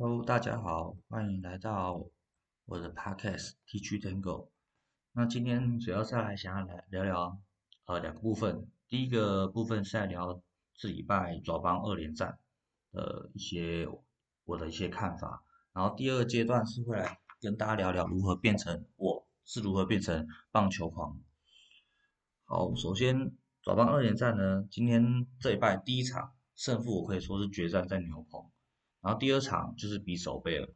Hello，大家好，欢迎来到我的 podcast T G Tango。那今天主要是来想要来聊聊呃两个部分，第一个部分是在聊这礼拜爪帮二连战的一些我的一些看法，然后第二个阶段是会来跟大家聊聊如何变成我是如何变成棒球狂。好，首先爪帮二连战呢，今天这一拜第一场胜负我可以说是决战在牛棚。然后第二场就是比手背了，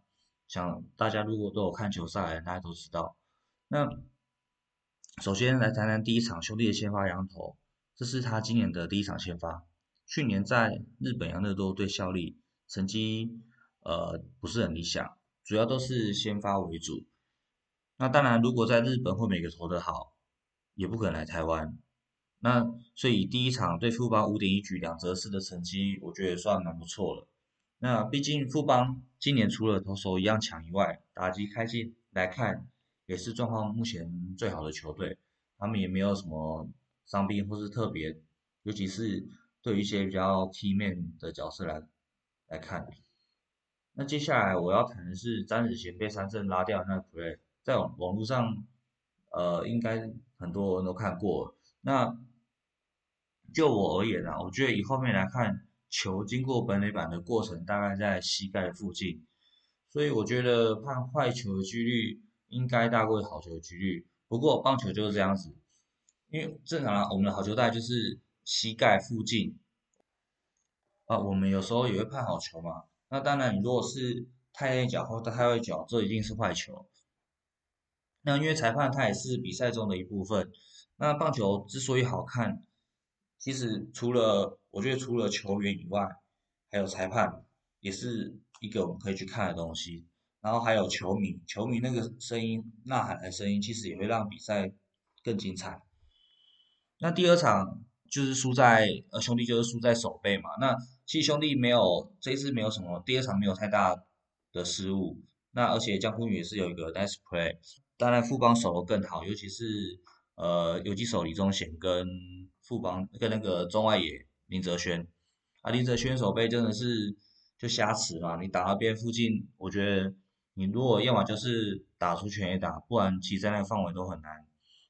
像大家如果都有看球赛，大家都知道。那首先来谈谈第一场兄弟的先发羊头，这是他今年的第一场先发。去年在日本洋乐多队效力，成绩呃不是很理想，主要都是先发为主。那当然，如果在日本会每个投得好，也不可能来台湾。那所以第一场对富邦五点一局两折四的成绩，我觉得算蛮不错了。那毕竟富邦今年除了投手一样强以外，打击开心来看也是状况目前最好的球队。他们也没有什么伤病或是特别，尤其是对于一些比较 key man 的角色来来看。那接下来我要谈的是詹子贤被三振拉掉那个 play，在网网络上呃应该很多人都看过。那就我而言啊，我觉得以后面来看。球经过本垒板的过程大概在膝盖附近，所以我觉得判坏球的几率应该大过好球的几率。不过棒球就是这样子，因为正常我们的好球带就是膝盖附近啊，我们有时候也会判好球嘛。那当然，你如果是太内角或太外角，这一定是坏球。那因为裁判他也是比赛中的一部分。那棒球之所以好看。其实除了我觉得除了球员以外，还有裁判也是一个我们可以去看的东西。然后还有球迷，球迷那个声音呐喊的声音，其实也会让比赛更精彩。那第二场就是输在呃兄弟就是输在守备嘛。那其实兄弟没有这一次没有什么，第二场没有太大的失误。那而且江坤宇也是有一个 nice play，当然富邦守的更好，尤其是呃游击手李宗贤跟。富邦跟那个中外野林哲轩，啊林哲轩手背真的是就瞎持嘛，你打到边附近，我觉得你如果要么就是打出全垒打，不然其实在那个范围都很难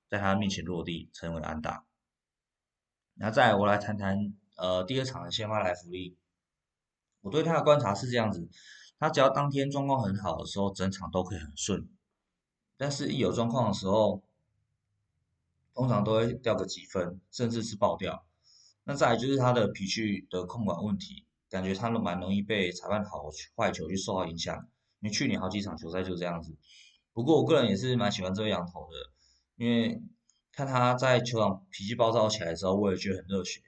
在他面前落地成为安打。那再我来谈谈呃第二场的先发来福利，我对他的观察是这样子，他只要当天状况很好的时候，整场都可以很顺，但是一有状况的时候。通常都会掉个几分，甚至是爆掉。那再来就是他的脾气的控管问题，感觉他都蛮容易被裁判好坏球去受到影响。因为去年好几场球赛就这样子。不过我个人也是蛮喜欢这位羊头的，因为看他在球场脾气暴躁起来的时候，我也觉得很热血。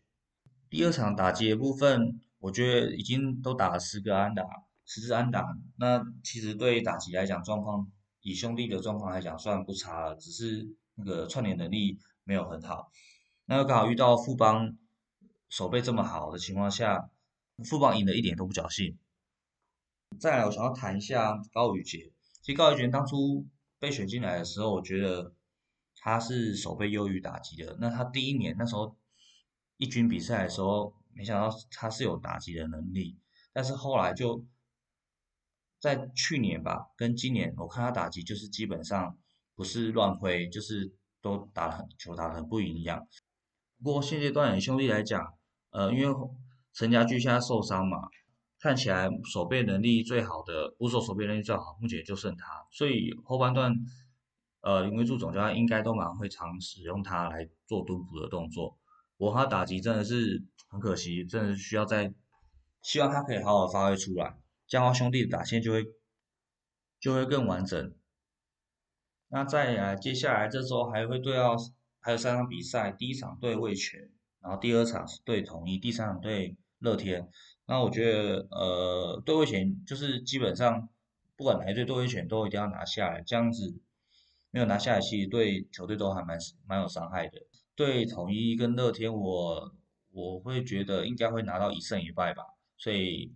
第二场打击的部分，我觉得已经都打了十个安打，十支安打。那其实对打击来讲，状况以兄弟的状况来讲，算不差了，只是。那个串联能力没有很好，那刚好遇到富邦手背这么好的情况下，富邦赢的一点都不侥幸。再来，我想要谈一下高宇杰。其实高宇杰当初被选进来的时候，我觉得他是手背优于打击的。那他第一年那时候一军比赛的时候，没想到他是有打击的能力，但是后来就在去年吧，跟今年我看他打击就是基本上。不是乱挥，就是都打很球打很不一样。不过现阶段兄弟来讲，呃，因为陈家驹现在受伤嘛，看起来守备能力最好的，捕手守备能力最好，目前就剩他。所以后半段，呃，林威柱总教练应该都蛮会常使用他来做蹲捕的动作。我他打击真的是很可惜，真的需要在，希望他可以好好发挥出来，这样兄弟的打线就会就会更完整。那再来，接下来这周还会对到，还有三场比赛，第一场对味全，然后第二场是对统一，第三场对乐天。那我觉得，呃，对位权就是基本上不管哪一队对位权都一定要拿下来，这样子没有拿下来，其实对球队都还蛮蛮有伤害的。对统一跟乐天，我我会觉得应该会拿到一胜一败吧。所以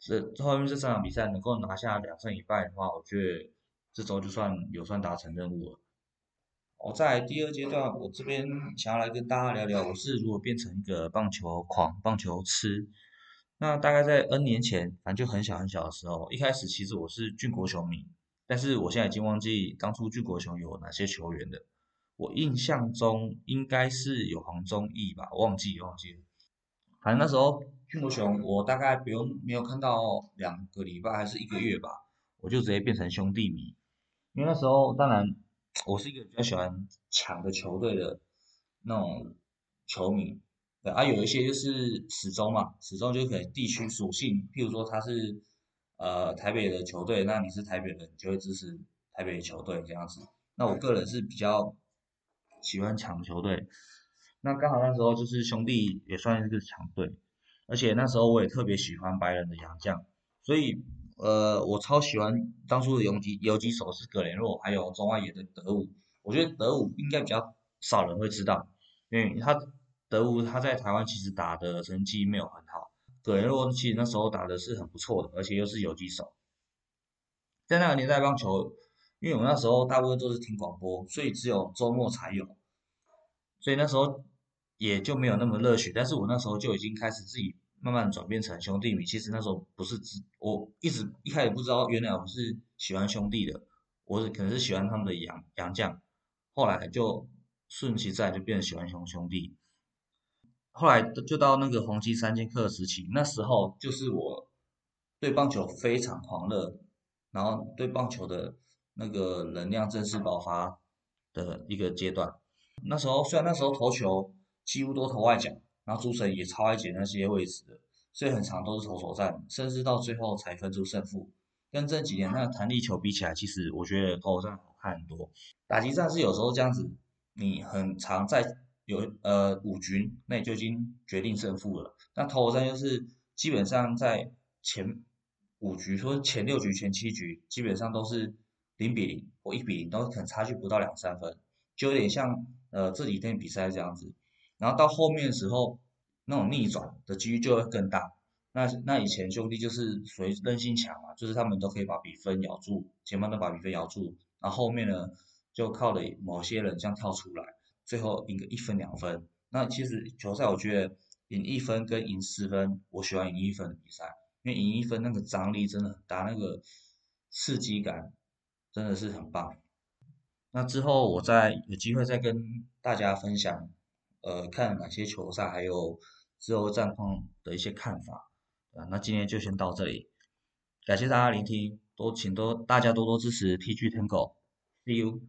这后面这三场比赛能够拿下两胜一败的话，我觉得。这周就算有算达成任务了。我在第二阶段，我这边想要来跟大家聊聊，我是如何变成一个棒球狂、棒球痴。那大概在 N 年前，反正就很小很小的时候，一开始其实我是俊国球迷，但是我现在已经忘记当初俊国雄有哪些球员的。我印象中应该是有黄宗义吧，忘记忘记了。反正那时候俊国雄，我大概不用没有看到两个礼拜还是一个月吧，我就直接变成兄弟迷。因为那时候当然我是一个比较喜欢强的球队的那种球迷。对啊，有一些就是始终嘛，始终就可能地区属性，譬如说他是呃台北的球队，那你是台北人，你就会支持台北的球队这样子。那我个人是比较喜欢强球队，那刚好那时候就是兄弟也算是个强队，而且那时候我也特别喜欢白人的洋将，所以呃我超喜欢当初的游击游击手是格雷洛，还有中外野的德武，我觉得德武应该比较少人会知道，因为他。德武他在台湾其实打的成绩没有很好，葛雷洛其实那时候打的是很不错的，而且又是游击手。在那个年代棒球，因为我那时候大部分都是听广播，所以只有周末才有，所以那时候也就没有那么热血。但是我那时候就已经开始自己慢慢转变成兄弟迷。其实那时候不是只我一直一开始不知道，原来我是喜欢兄弟的，我可能是喜欢他们的杨杨将，后来就顺其自然就变成喜欢兄兄弟。后来就到那个黄金三剑客时期，那时候就是我对棒球非常狂热，然后对棒球的那个能量正式爆发的一个阶段。那时候虽然那时候投球几乎都投外角，然后主神也超爱捡那些位置的，所以很长都是投手战，甚至到最后才分出胜负。跟这几年那个弹力球比起来，其实我觉得投手战好看很多。打击战是有时候这样子，你很常在。有呃五局内就已经决定胜负了。那投手战就是基本上在前五局说前六局、前七局，基本上都是零比零或一比零，都可能差距不到两三分，就有点像呃这几天比赛这样子。然后到后面的时候，那种逆转的几率就会更大。那那以前兄弟就是属于韧性强嘛，就是他们都可以把比分咬住，前面都把比分咬住，然后后面呢就靠了某些人这样跳出来。最后赢个一分两分，那其实球赛我觉得赢一分跟赢四分，我喜欢赢一分的比赛，因为赢一分那个张力真的很大，那个刺激感真的是很棒。那之后我再有机会再跟大家分享，呃，看哪些球赛，还有之后战况的一些看法。啊，那今天就先到这里，感谢大家聆听，多请多大家多多支持 TG Tango，See you。